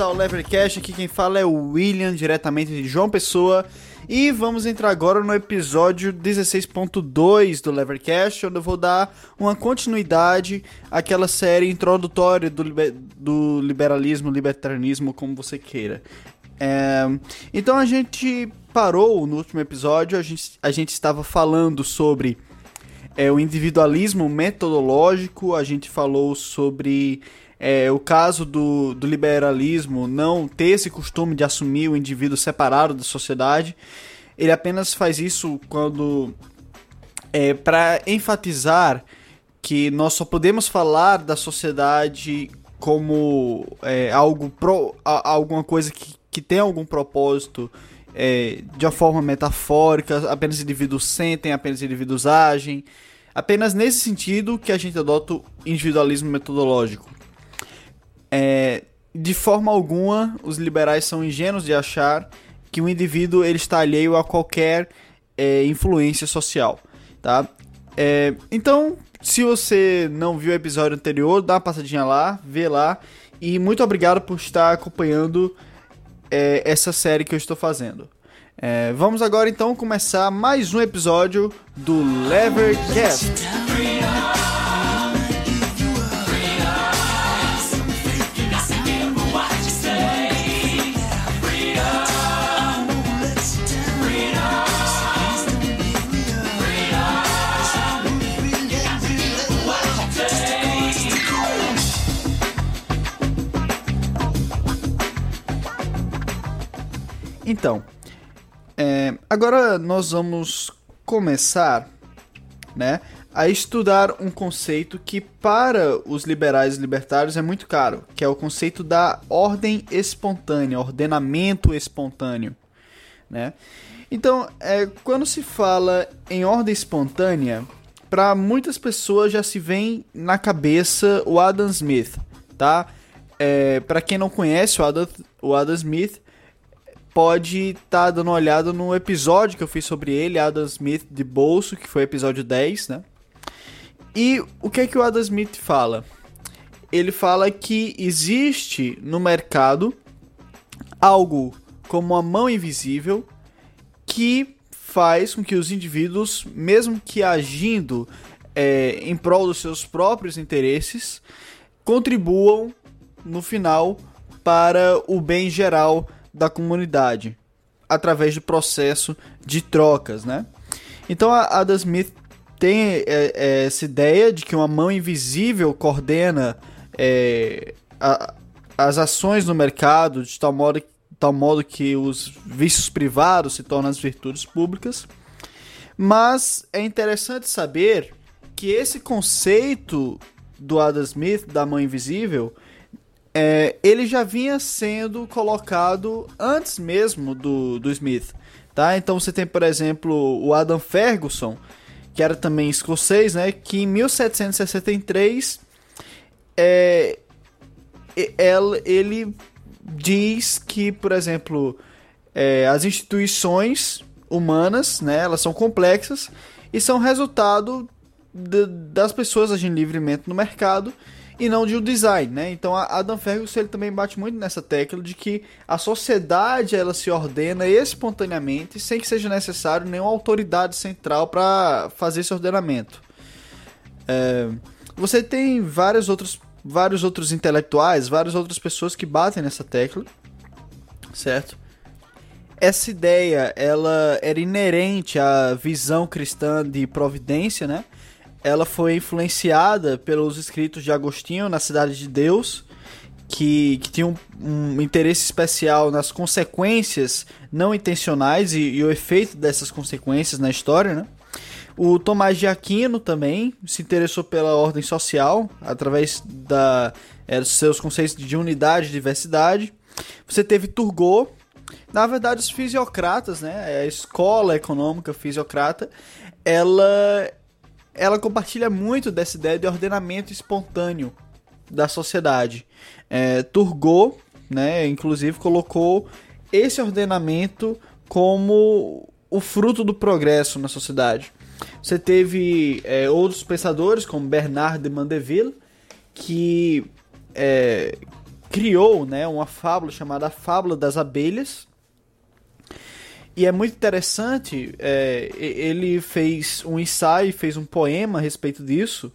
Bem-vindos ao Levercast, aqui quem fala é o William, diretamente de João Pessoa. E vamos entrar agora no episódio 16.2 do Levercast, onde eu vou dar uma continuidade àquela série introdutória do, liber do liberalismo, libertarianismo, como você queira. É, então a gente parou no último episódio, a gente, a gente estava falando sobre é, o individualismo metodológico, a gente falou sobre é, o caso do, do liberalismo não ter esse costume de assumir o indivíduo separado da sociedade, ele apenas faz isso quando é, para enfatizar que nós só podemos falar da sociedade como é, algo pro, a, alguma coisa que, que tem algum propósito é, de uma forma metafórica, apenas indivíduos sentem, apenas indivíduos agem. Apenas nesse sentido que a gente adota o individualismo metodológico. É, de forma alguma, os liberais são ingênuos de achar que o indivíduo ele está alheio a qualquer é, influência social, tá? É, então, se você não viu o episódio anterior, dá uma passadinha lá, vê lá. E muito obrigado por estar acompanhando é, essa série que eu estou fazendo. É, vamos agora então começar mais um episódio do Levercast. Então, é, agora nós vamos começar, né, a estudar um conceito que para os liberais e libertários é muito caro, que é o conceito da ordem espontânea, ordenamento espontâneo, né? Então, é, quando se fala em ordem espontânea, para muitas pessoas já se vem na cabeça o Adam Smith, tá? É, para quem não conhece o Adam, o Adam Smith, pode estar tá dando uma olhada no episódio que eu fiz sobre ele, Adam Smith de bolso, que foi episódio 10, né? E o que é que o Adam Smith fala? Ele fala que existe no mercado algo como uma mão invisível que faz com que os indivíduos, mesmo que agindo é, em prol dos seus próprios interesses, contribuam no final para o bem geral da comunidade através do processo de trocas, né? Então a Ada Smith tem é, é, essa ideia de que uma mão invisível coordena é, a, as ações no mercado de tal modo, tal modo que os vícios privados se tornam as virtudes públicas. Mas é interessante saber que esse conceito do Adam Smith da mão invisível é, ele já vinha sendo colocado antes mesmo do, do Smith. Tá? Então você tem, por exemplo, o Adam Ferguson, que era também escocês, né? que em 1763 é, ele diz que, por exemplo, é, as instituições humanas, né, elas são complexas e são resultado de, das pessoas agindo livremente no mercado e não de um design, né? Então a Adam Ferguson ele também bate muito nessa tecla de que a sociedade ela se ordena espontaneamente sem que seja necessário nenhuma autoridade central para fazer esse ordenamento. É, você tem vários outros, vários outros intelectuais, várias outras pessoas que batem nessa tecla, certo? Essa ideia ela era inerente à visão cristã de providência, né? Ela foi influenciada pelos escritos de Agostinho na Cidade de Deus, que, que tinha um, um interesse especial nas consequências não intencionais e, e, o efeito dessas consequências na história, né? O Tomás de Aquino também se interessou pela ordem social através da, é, seus conceitos de unidade e diversidade. Você teve Turgot, na verdade os fisiocratas, né, a escola econômica fisiocrata, ela ela compartilha muito dessa ideia de ordenamento espontâneo da sociedade. É, Turgot, né, inclusive, colocou esse ordenamento como o fruto do progresso na sociedade. Você teve é, outros pensadores, como Bernard de Mandeville, que, é, criou né, uma fábula chamada Fábula das Abelhas. E é muito interessante, é, ele fez um ensaio, fez um poema a respeito disso,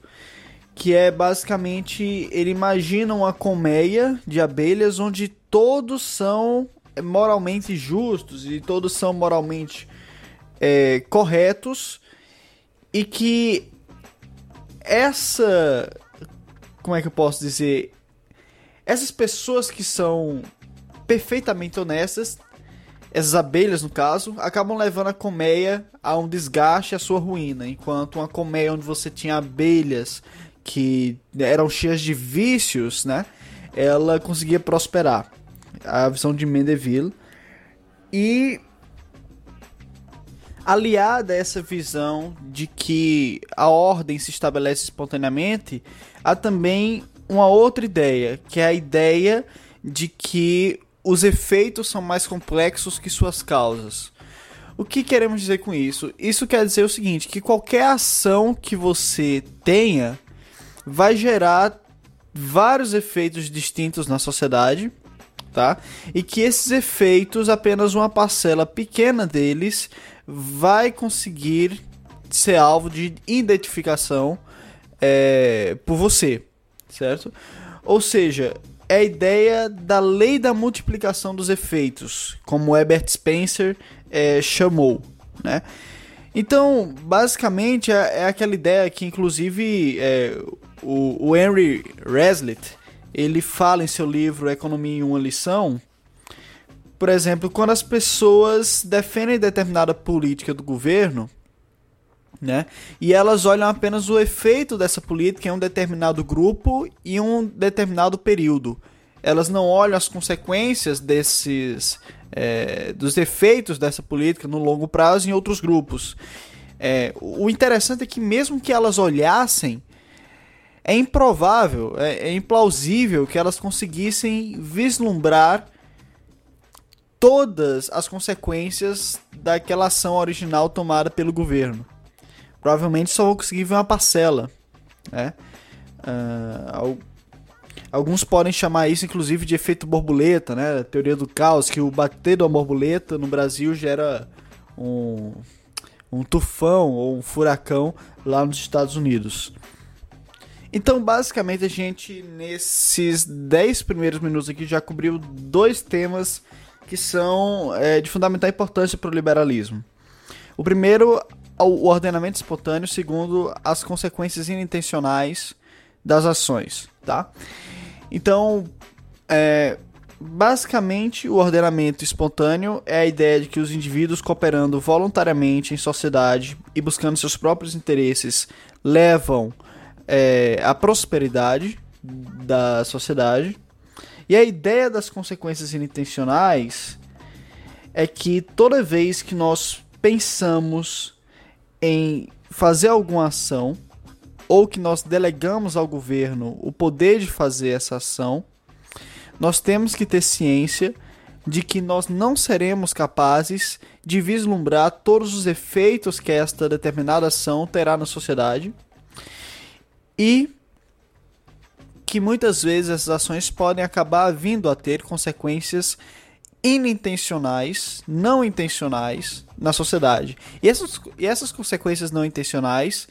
que é basicamente ele imagina uma colmeia de abelhas onde todos são moralmente justos e todos são moralmente é, corretos e que essa como é que eu posso dizer essas pessoas que são perfeitamente honestas essas abelhas no caso acabam levando a colmeia a um desgaste a sua ruína enquanto uma colmeia onde você tinha abelhas que eram cheias de vícios né ela conseguia prosperar a visão de Mendeville. E aliada a essa visão de que a ordem se estabelece espontaneamente, há também uma outra ideia, que é a ideia de que os efeitos são mais complexos que suas causas. O que queremos dizer com isso? Isso quer dizer o seguinte, que qualquer ação que você tenha vai gerar vários efeitos distintos na sociedade tá? E que esses efeitos, apenas uma parcela pequena deles, vai conseguir ser alvo de identificação é, por você, certo? Ou seja, é a ideia da lei da multiplicação dos efeitos, como Herbert Spencer é, chamou, né? Então, basicamente, é, é, aquela ideia que, inclusive, é, o, o Henry Reslitt, ele fala em seu livro Economia em uma lição, por exemplo, quando as pessoas defendem determinada política do governo, né? E elas olham apenas o efeito dessa política em um determinado grupo e um determinado período. Elas não olham as consequências desses é, dos efeitos dessa política no longo prazo em outros grupos. É, o interessante é que mesmo que elas olhassem é improvável, é, é implausível que elas conseguissem vislumbrar todas as consequências daquela ação original tomada pelo governo. Provavelmente só vão conseguir ver uma parcela. Né? Uh, alguns podem chamar isso, inclusive, de efeito borboleta, né? A teoria do caos, que o bater uma borboleta no Brasil gera um, um tufão ou um furacão lá nos Estados Unidos. Então, basicamente, a gente, nesses 10 primeiros minutos aqui, já cobriu dois temas que são é, de fundamental importância para o liberalismo. O primeiro, o ordenamento espontâneo. Segundo, as consequências inintencionais das ações, tá? Então, é, basicamente, o ordenamento espontâneo é a ideia de que os indivíduos cooperando voluntariamente em sociedade e buscando seus próprios interesses levam é, a prosperidade da sociedade. E a ideia das consequências inintencionais é que toda vez que nós pensamos em fazer alguma ação ou que nós delegamos ao governo o poder de fazer essa ação, nós temos que ter ciência de que nós não seremos capazes de vislumbrar todos os efeitos que esta determinada ação terá na sociedade e que muitas vezes essas ações podem acabar vindo a ter consequências inintencionais, não intencionais na sociedade. E essas, e essas consequências não intencionais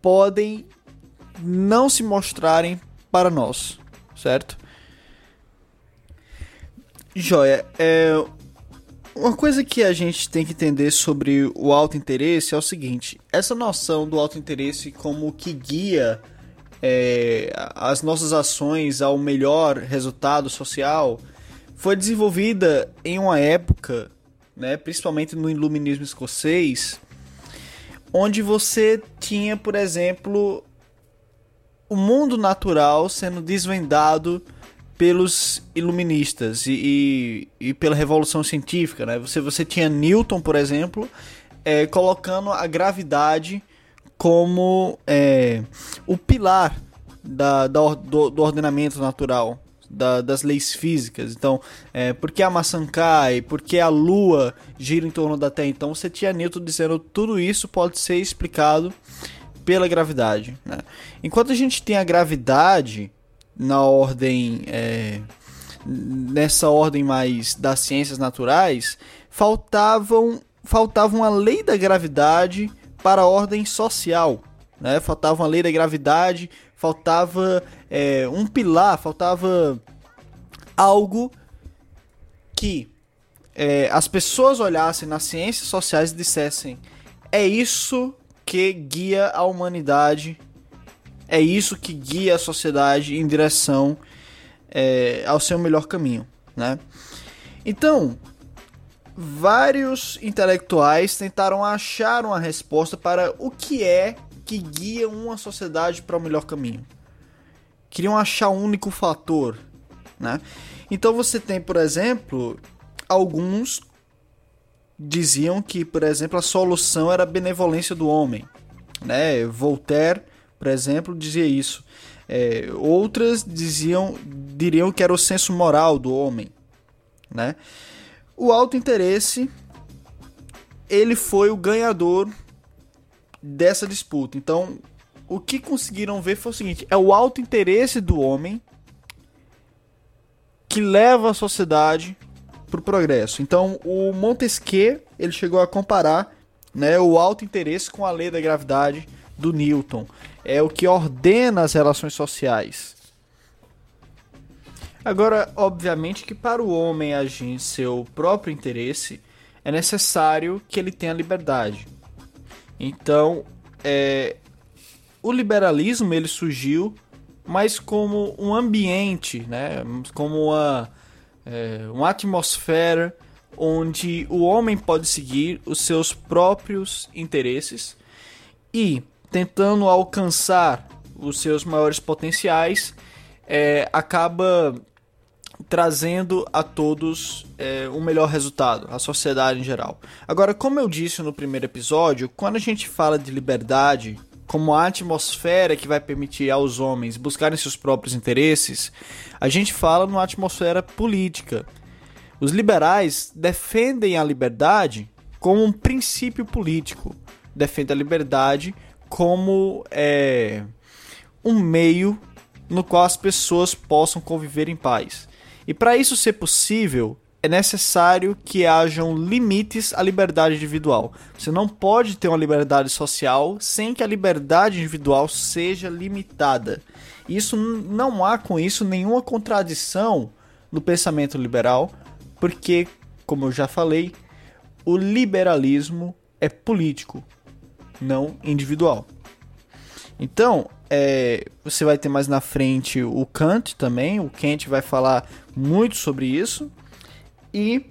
podem não se mostrarem para nós, certo? Joia, é, uma coisa que a gente tem que entender sobre o alto interesse é o seguinte: essa noção do alto interesse como que guia é, as nossas ações ao melhor resultado social foi desenvolvida em uma época, né, principalmente no iluminismo escocês, onde você tinha, por exemplo, o mundo natural sendo desvendado pelos iluministas e, e, e, pela revolução científica, né? Você, você tinha Newton, por exemplo, é, colocando a gravidade como é, o pilar da, da do, do, ordenamento natural, da, das leis físicas. Então, é, por que a maçã cai? Por que a lua gira em torno da Terra? Então, você tinha Newton dizendo tudo isso pode ser explicado pela gravidade. Né? Enquanto a gente tem a gravidade na ordem é, nessa ordem mais das ciências naturais, faltavam faltava uma lei da gravidade para a ordem social, né? Faltava uma lei da gravidade, faltava é, um pilar, faltava algo que é, as pessoas olhassem nas ciências sociais e dissessem: é isso que guia a humanidade, é isso que guia a sociedade em direção é, ao seu melhor caminho, né? Então, vários intelectuais tentaram achar uma resposta para o que é que guia uma sociedade para o melhor caminho. Queriam achar um único fator, né? Então você tem, por exemplo, alguns diziam que, por exemplo, a solução era a benevolência do homem, né? Voltaire, por exemplo, dizia isso. É, outras diziam, diriam que era o senso moral do homem, né? O alto interesse ele foi o ganhador dessa disputa. Então, o que conseguiram ver foi o seguinte: é o alto interesse do homem que leva a sociedade para o progresso. Então, o Montesquieu ele chegou a comparar né, o alto interesse com a lei da gravidade do Newton. É o que ordena as relações sociais. Agora, obviamente que para o homem agir em seu próprio interesse, é necessário que ele tenha liberdade. Então, é, o liberalismo ele surgiu mais como um ambiente, né? como uma, é, uma atmosfera onde o homem pode seguir os seus próprios interesses e tentando alcançar os seus maiores potenciais, é, acaba trazendo a todos é, um melhor resultado, a sociedade em geral. Agora, como eu disse no primeiro episódio, quando a gente fala de liberdade como a atmosfera que vai permitir aos homens buscarem seus próprios interesses, a gente fala numa atmosfera política. Os liberais defendem a liberdade como um princípio político, defendem a liberdade como é, um meio no qual as pessoas possam conviver em paz. E para isso ser possível, é necessário que hajam limites à liberdade individual. Você não pode ter uma liberdade social sem que a liberdade individual seja limitada. Isso não há com isso nenhuma contradição no pensamento liberal, porque, como eu já falei, o liberalismo é político, não individual. Então, é, você vai ter mais na frente o Kant também. O Kant vai falar muito sobre isso. E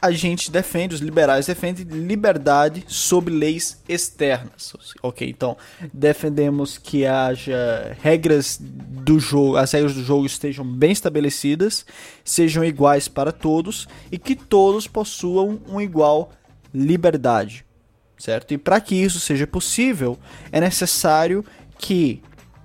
a gente defende, os liberais defendem liberdade sob leis externas. Ok, então defendemos que haja regras do jogo, as regras do jogo estejam bem estabelecidas, sejam iguais para todos e que todos possuam uma igual liberdade certo? E para que isso seja possível, é necessário que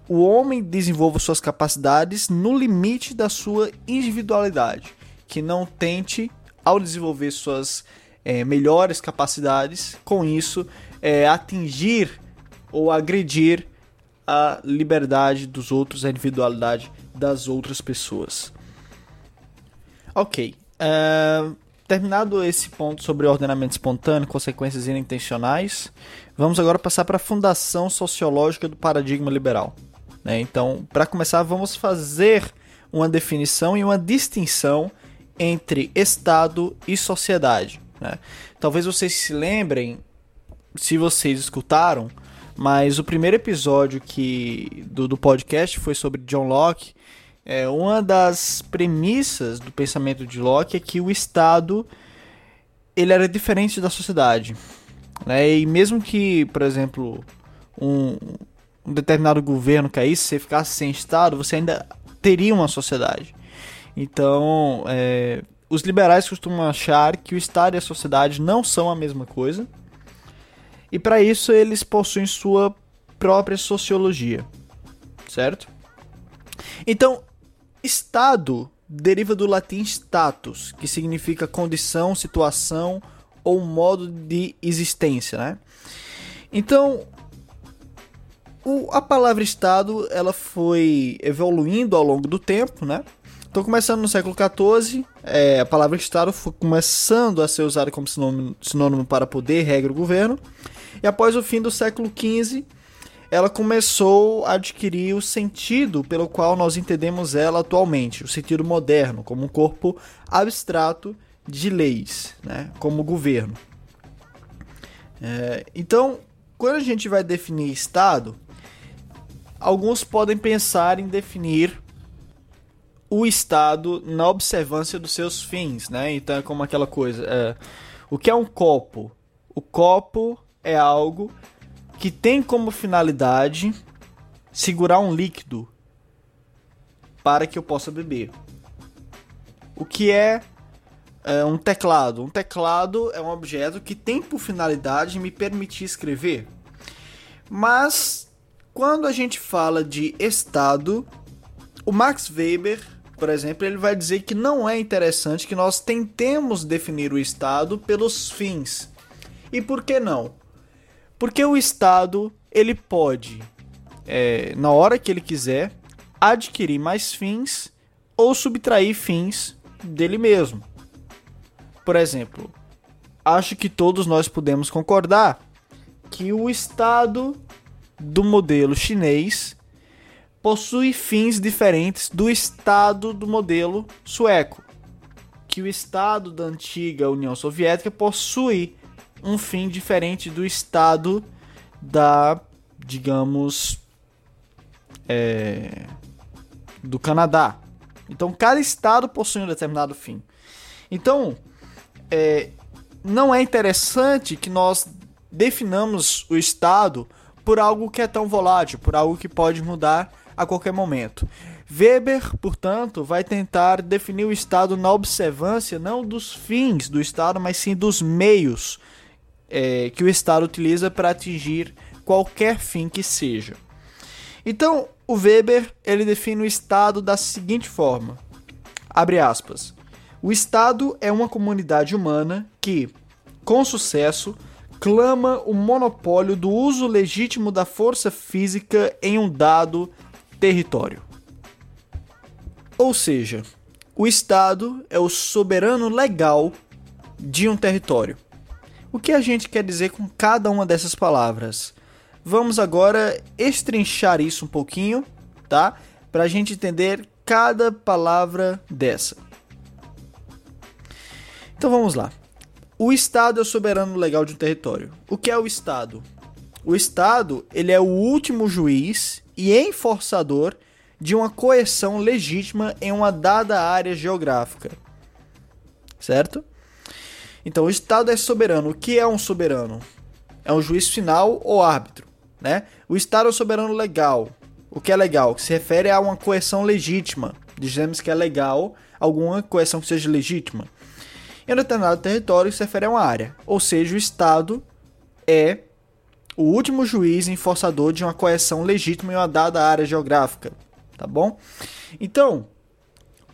o homem desenvolva suas capacidades no limite da sua individualidade, que não tente, ao desenvolver suas é, melhores capacidades, com isso é, atingir ou agredir a liberdade dos outros, a individualidade das outras pessoas. Ok. Uh, Terminado esse ponto sobre ordenamento espontâneo, consequências inintencionais, vamos agora passar para a fundação sociológica do paradigma liberal. Né? Então, para começar, vamos fazer uma definição e uma distinção entre Estado e sociedade. Né? Talvez vocês se lembrem, se vocês escutaram, mas o primeiro episódio que do, do podcast foi sobre John Locke é, uma das premissas do pensamento de Locke é que o Estado ele era diferente da sociedade. Né? E mesmo que, por exemplo, um, um determinado governo caísse, você ficasse sem Estado, você ainda teria uma sociedade. Então, é, os liberais costumam achar que o Estado e a sociedade não são a mesma coisa. E para isso eles possuem sua própria sociologia, certo? Então, Estado deriva do latim status, que significa condição, situação ou modo de existência, né? Então, o, a palavra Estado ela foi evoluindo ao longo do tempo, né? Então, começando no século XIV, é, a palavra Estado foi começando a ser usada como sinônimo, sinônimo para poder, regra, governo. E após o fim do século XV, ela começou a adquirir o sentido pelo qual nós entendemos ela atualmente, o sentido moderno, como um corpo abstrato de leis, né, como governo. É, então, quando a gente vai definir Estado, alguns podem pensar em definir o Estado na observância dos seus fins, né? Então é como aquela coisa. É, o que é um copo? O copo é algo que tem como finalidade segurar um líquido para que eu possa beber. O que é, é um teclado? Um teclado é um objeto que tem por finalidade me permitir escrever. Mas quando a gente fala de estado, o Max Weber, por exemplo, ele vai dizer que não é interessante que nós tentemos definir o estado pelos fins. E por que não? Porque o Estado ele pode, é, na hora que ele quiser, adquirir mais fins ou subtrair fins dele mesmo. Por exemplo, acho que todos nós podemos concordar que o Estado do modelo chinês possui fins diferentes do Estado do modelo sueco. Que o Estado da antiga União Soviética possui um fim diferente do estado da, digamos, é, do Canadá. Então, cada estado possui um determinado fim. Então, é, não é interessante que nós definamos o estado por algo que é tão volátil, por algo que pode mudar a qualquer momento. Weber, portanto, vai tentar definir o Estado na observância não dos fins do Estado, mas sim dos meios é, que o Estado utiliza para atingir qualquer fim que seja. Então, o Weber ele define o Estado da seguinte forma: abre aspas. O Estado é uma comunidade humana que, com sucesso, clama o monopólio do uso legítimo da força física em um dado território. Ou seja, o Estado é o soberano legal de um território. O que a gente quer dizer com cada uma dessas palavras? Vamos agora estrinchar isso um pouquinho, tá? Para a gente entender cada palavra dessa. Então vamos lá. O Estado é o soberano legal de um território. O que é o Estado? O Estado ele é o último juiz e enforçador de uma coerção legítima em uma dada área geográfica. Certo? Então, o Estado é soberano. O que é um soberano? É um juiz final ou árbitro, né? O Estado é soberano legal. O que é legal? Que se refere a uma coerção legítima. Dizemos que é legal alguma coerção que seja legítima. Em um determinado território se refere a uma área. Ou seja, o Estado é o último juiz enforçador de uma coerção legítima em uma dada área geográfica. Tá bom? Então,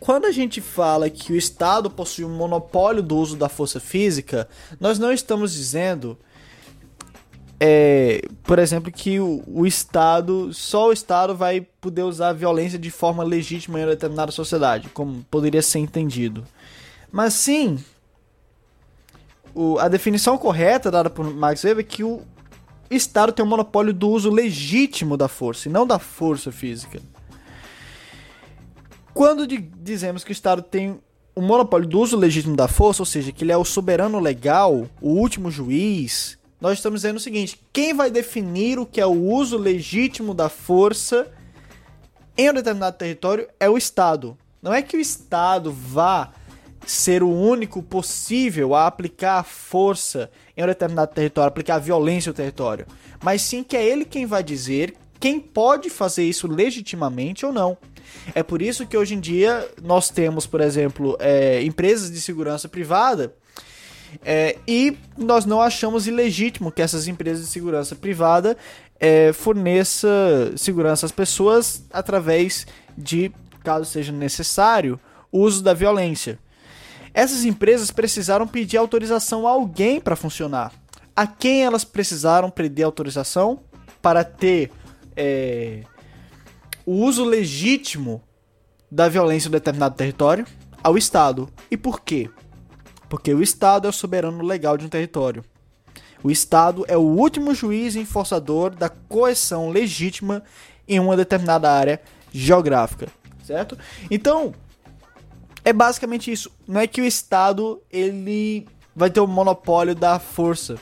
quando a gente fala que o Estado possui um monopólio do uso da força física, nós não estamos dizendo, é, por exemplo, que o, o, Estado, só o Estado vai poder usar a violência de forma legítima em uma determinada sociedade, como poderia ser entendido. Mas sim, o, a definição correta dada por Max Weber é que o Estado tem um monopólio do uso legítimo da força e não da força física. Quando dizemos que o Estado tem o monopólio do uso legítimo da força, ou seja, que ele é o soberano legal, o último juiz, nós estamos dizendo o seguinte: quem vai definir o que é o uso legítimo da força em um determinado território é o Estado. Não é que o Estado vá ser o único possível a aplicar força em um determinado território, aplicar violência no território, mas sim que é ele quem vai dizer quem pode fazer isso legitimamente ou não. É por isso que hoje em dia nós temos, por exemplo, é, empresas de segurança privada é, e nós não achamos ilegítimo que essas empresas de segurança privada é, forneça segurança às pessoas através de, caso seja necessário, uso da violência. Essas empresas precisaram pedir autorização a alguém para funcionar. A quem elas precisaram pedir autorização para ter é, o uso legítimo da violência em um determinado território ao Estado. E por quê? Porque o Estado é o soberano legal de um território. O Estado é o último juiz enforçador da coerção legítima em uma determinada área geográfica, certo? Então, é basicamente isso. Não é que o Estado ele vai ter o monopólio da força.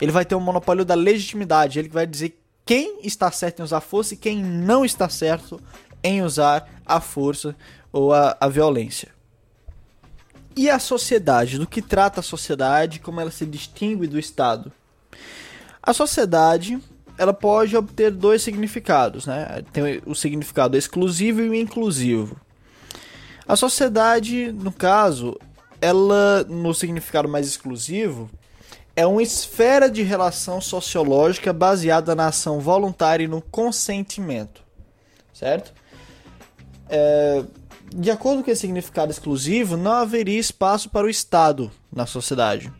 Ele vai ter o monopólio da legitimidade. Ele vai dizer quem está certo em usar força e quem não está certo em usar a força ou a, a violência. E a sociedade? Do que trata a sociedade? Como ela se distingue do Estado? A sociedade ela pode obter dois significados, né? Tem o significado exclusivo e o inclusivo. A sociedade, no caso, ela no significado mais exclusivo é uma esfera de relação sociológica baseada na ação voluntária e no consentimento, certo? É, de acordo com esse significado exclusivo, não haveria espaço para o Estado na sociedade.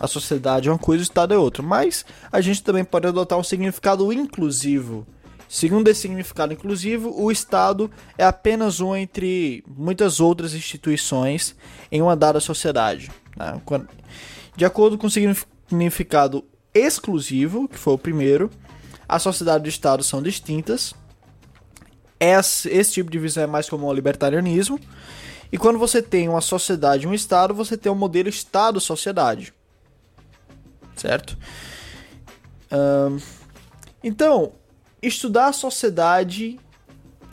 A sociedade é uma coisa, o Estado é outra. Mas a gente também pode adotar um significado inclusivo. Segundo esse significado inclusivo, o Estado é apenas um entre muitas outras instituições em uma dada sociedade. Né? De acordo com o significado exclusivo, que foi o primeiro, a sociedade e o Estado são distintas esse, esse tipo de visão é mais comum ao libertarianismo. E quando você tem uma sociedade e um Estado, você tem um modelo Estado-sociedade. Certo? Um, então, estudar a sociedade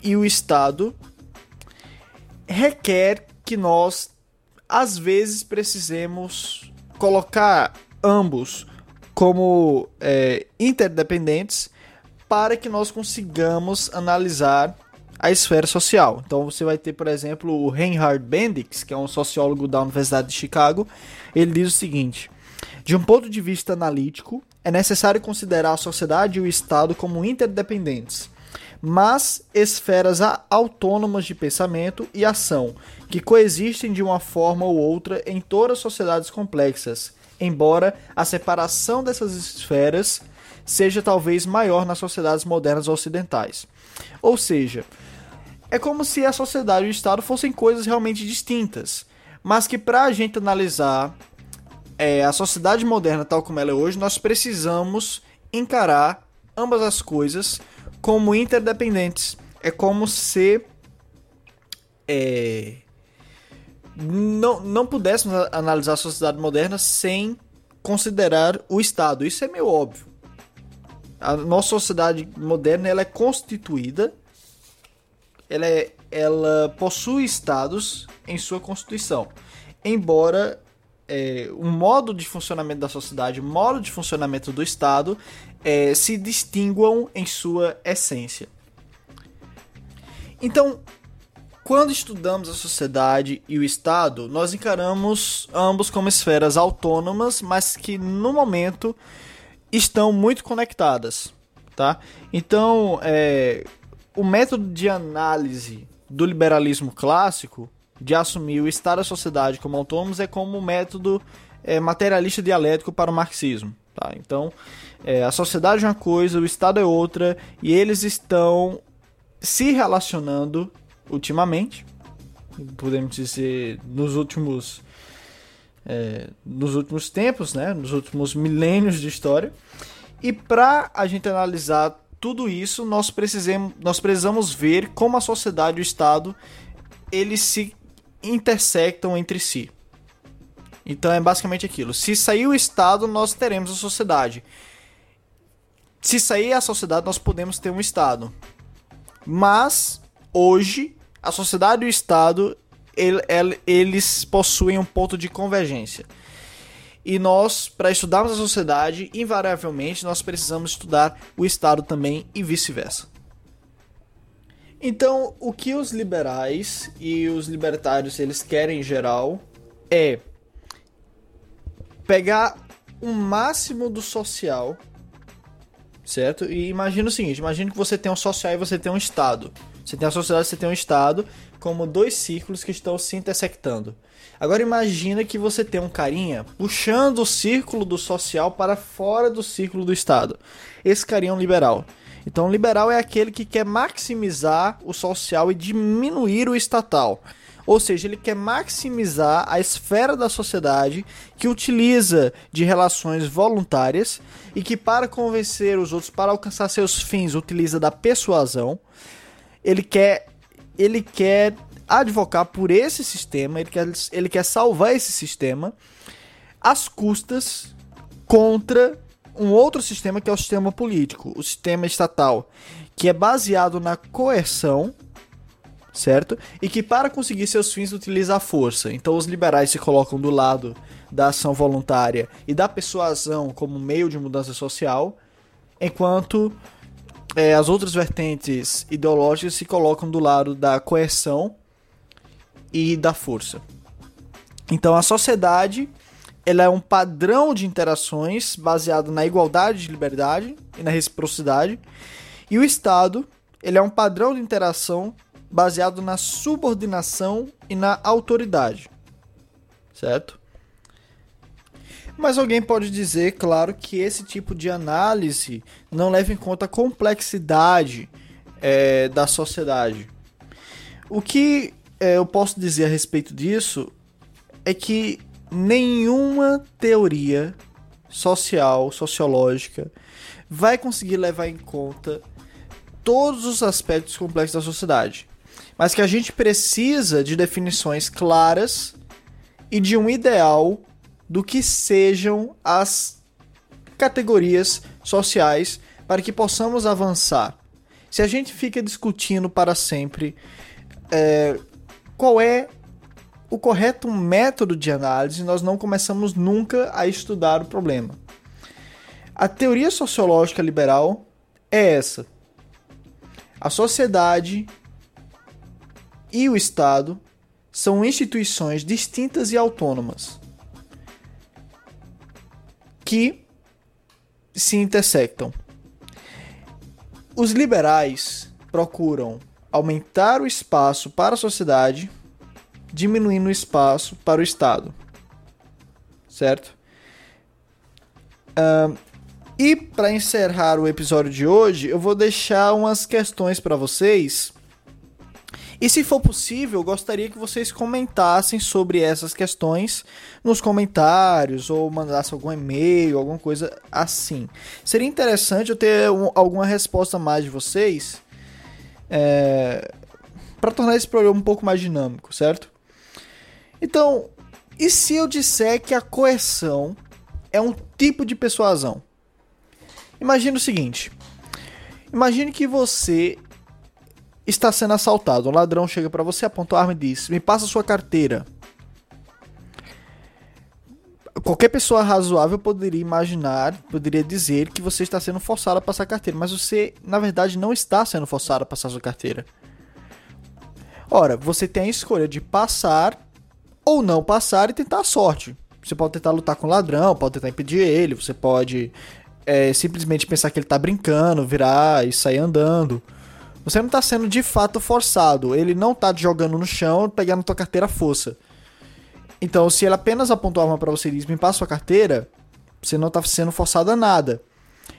e o Estado requer que nós, às vezes, precisemos colocar ambos como é, interdependentes para que nós consigamos analisar a esfera social. Então você vai ter, por exemplo, o Reinhard Bendix, que é um sociólogo da Universidade de Chicago, ele diz o seguinte: de um ponto de vista analítico, é necessário considerar a sociedade e o Estado como interdependentes, mas esferas autônomas de pensamento e ação, que coexistem de uma forma ou outra em todas as sociedades complexas, embora a separação dessas esferas seja talvez maior nas sociedades modernas ocidentais. Ou seja, é como se a sociedade e o Estado fossem coisas realmente distintas, mas que para a gente analisar é, a sociedade moderna tal como ela é hoje, nós precisamos encarar ambas as coisas como interdependentes. É como se é, não, não pudéssemos analisar a sociedade moderna sem considerar o Estado. Isso é meio óbvio. A nossa sociedade moderna ela é constituída, ela, é, ela possui estados em sua constituição. Embora é, o modo de funcionamento da sociedade, o modo de funcionamento do Estado é, se distinguam em sua essência. Então, quando estudamos a sociedade e o Estado, nós encaramos ambos como esferas autônomas, mas que no momento estão muito conectadas, tá? Então, é, o método de análise do liberalismo clássico, de assumir o Estado e a sociedade como autônomos, é como o método é, materialista dialético para o marxismo. Tá? Então, é, a sociedade é uma coisa, o Estado é outra, e eles estão se relacionando ultimamente, podemos dizer, nos últimos é, nos últimos tempos, né, nos últimos milênios de história. E para a gente analisar tudo isso, nós precisamos, nós precisamos ver como a sociedade e o Estado eles se intersectam entre si. Então é basicamente aquilo. Se sair o Estado, nós teremos a sociedade. Se sair a sociedade, nós podemos ter um Estado. Mas hoje a sociedade e o Estado ele, ele, eles possuem um ponto de convergência. E nós, para estudarmos a sociedade, invariavelmente nós precisamos estudar o Estado também e vice-versa. Então, o que os liberais e os libertários eles querem em geral é pegar o máximo do social, certo? E imagina o seguinte, imagina que você tem um social e você tem um estado. Você tem a sociedade, você tem um estado, como dois círculos que estão se intersectando. Agora imagina que você tem um carinha puxando o círculo do social para fora do círculo do Estado. Esse carinha é um liberal. Então, liberal é aquele que quer maximizar o social e diminuir o estatal. Ou seja, ele quer maximizar a esfera da sociedade que utiliza de relações voluntárias e que, para convencer os outros, para alcançar seus fins, utiliza da persuasão. Ele quer, ele quer advocar por esse sistema, ele quer, ele quer salvar esse sistema às custas contra um outro sistema que é o sistema político, o sistema estatal, que é baseado na coerção certo? E que para conseguir seus fins utiliza a força. Então os liberais se colocam do lado da ação voluntária e da persuasão como meio de mudança social, enquanto é, as outras vertentes ideológicas se colocam do lado da coerção e da força. Então a sociedade ela é um padrão de interações baseado na igualdade de liberdade e na reciprocidade, e o Estado ele é um padrão de interação baseado na subordinação e na autoridade. Certo? Mas alguém pode dizer, claro, que esse tipo de análise não leva em conta a complexidade é, da sociedade. O que é, eu posso dizer a respeito disso é que nenhuma teoria social, sociológica, vai conseguir levar em conta todos os aspectos complexos da sociedade mas que a gente precisa de definições claras e de um ideal do que sejam as categorias sociais para que possamos avançar. Se a gente fica discutindo para sempre é, qual é o correto método de análise, nós não começamos nunca a estudar o problema. A teoria sociológica liberal é essa. A sociedade e o Estado são instituições distintas e autônomas que se intersectam. Os liberais procuram aumentar o espaço para a sociedade, diminuindo o espaço para o Estado. Certo? Uh, e para encerrar o episódio de hoje, eu vou deixar umas questões para vocês e se for possível, gostaria que vocês comentassem sobre essas questões nos comentários ou mandassem algum e-mail, alguma coisa assim. Seria interessante eu ter um, alguma resposta mais de vocês é, para tornar esse programa um pouco mais dinâmico, certo? Então, e se eu disser que a coerção é um tipo de persuasão? Imagine o seguinte: imagine que você está sendo assaltado. Um ladrão chega para você, aponta a arma e diz: Me passa sua carteira. Qualquer pessoa razoável poderia imaginar, poderia dizer que você está sendo forçado a passar a carteira, mas você, na verdade, não está sendo forçado a passar sua carteira. Ora, você tem a escolha de passar ou não passar e tentar a sorte. Você pode tentar lutar com o ladrão, pode tentar impedir ele, você pode é, simplesmente pensar que ele está brincando, virar e sair andando. Você não está sendo de fato forçado. Ele não está te jogando no chão, pegando tua carteira à força. Então, se ele apenas apontou a arma para você e diz, me passa sua carteira, você não está sendo forçado a nada.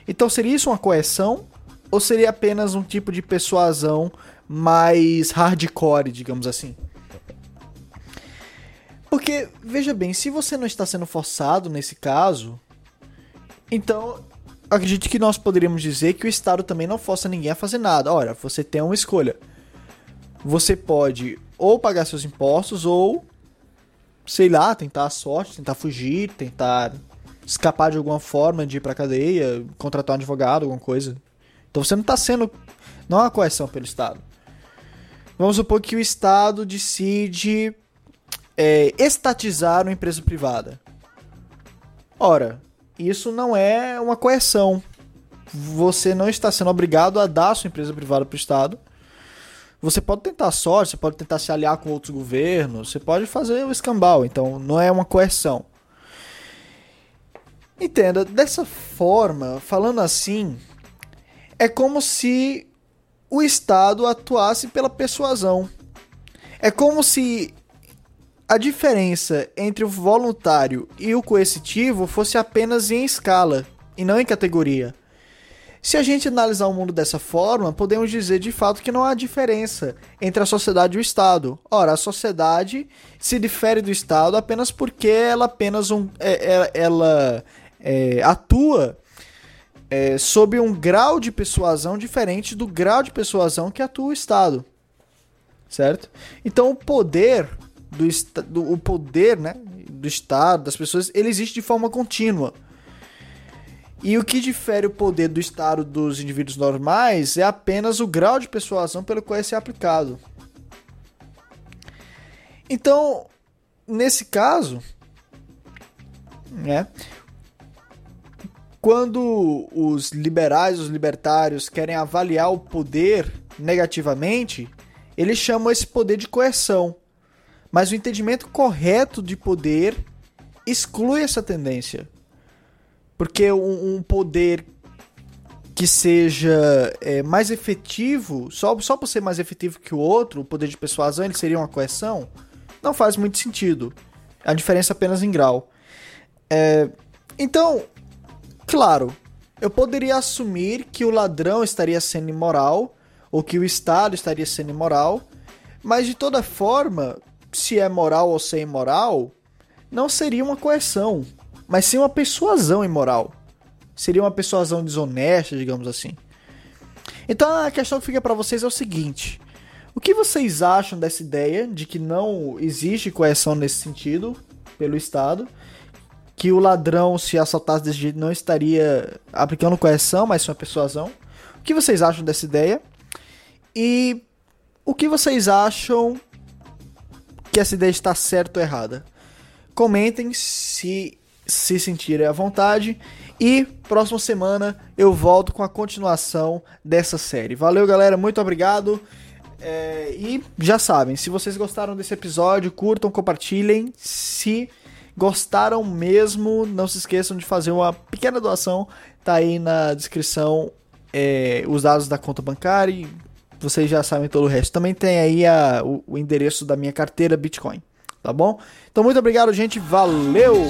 Então, seria isso uma coerção? Ou seria apenas um tipo de persuasão mais hardcore, digamos assim? Porque, veja bem, se você não está sendo forçado nesse caso, então acredito que nós poderíamos dizer que o Estado também não força ninguém a fazer nada. Ora, você tem uma escolha. Você pode ou pagar seus impostos ou, sei lá, tentar a sorte, tentar fugir, tentar escapar de alguma forma de ir pra cadeia, contratar um advogado, alguma coisa. Então você não está sendo. Não uma coerção pelo Estado. Vamos supor que o Estado decide é, estatizar uma empresa privada. Ora, isso não é uma coerção. Você não está sendo obrigado a dar a sua empresa privada para o Estado. Você pode tentar sorte, você pode tentar se aliar com outros governos, você pode fazer o escambau, então não é uma coerção. Entenda, dessa forma, falando assim, é como se o Estado atuasse pela persuasão. É como se a diferença entre o voluntário e o coercitivo fosse apenas em escala e não em categoria. Se a gente analisar o mundo dessa forma, podemos dizer de fato que não há diferença entre a sociedade e o Estado. Ora, a sociedade se difere do Estado apenas porque ela apenas um, é, é, ela é, atua é, sob um grau de persuasão diferente do grau de persuasão que atua o Estado, certo? Então o poder do, do o poder, né, do Estado, das pessoas, ele existe de forma contínua. E o que difere o poder do Estado dos indivíduos normais é apenas o grau de persuasão pelo qual esse é aplicado. Então, nesse caso, né, quando os liberais, os libertários querem avaliar o poder negativamente, eles chamam esse poder de coerção. Mas o entendimento correto de poder exclui essa tendência. Porque um, um poder que seja é, mais efetivo, só, só por ser mais efetivo que o outro, o poder de persuasão, ele seria uma coerção, não faz muito sentido. A diferença é apenas em grau. É, então, claro, eu poderia assumir que o ladrão estaria sendo imoral, ou que o Estado estaria sendo imoral, mas de toda forma, se é moral ou se é imoral, não seria uma coerção mas sim uma persuasão imoral. Seria uma persuasão desonesta, digamos assim. Então a questão que fica para vocês é o seguinte: o que vocês acham dessa ideia de que não existe coerção nesse sentido pelo Estado? Que o ladrão, se assaltasse desse jeito, não estaria aplicando coerção, mas sim uma persuasão? O que vocês acham dessa ideia? E o que vocês acham que essa ideia está certa ou errada? Comentem se se sentirem à vontade. E próxima semana eu volto com a continuação dessa série. Valeu, galera, muito obrigado. É, e já sabem, se vocês gostaram desse episódio, curtam, compartilhem. Se gostaram mesmo, não se esqueçam de fazer uma pequena doação. Tá aí na descrição é, os dados da conta bancária. E vocês já sabem todo o resto. Também tem aí a, o, o endereço da minha carteira Bitcoin. Tá bom? Então, muito obrigado, gente. Valeu!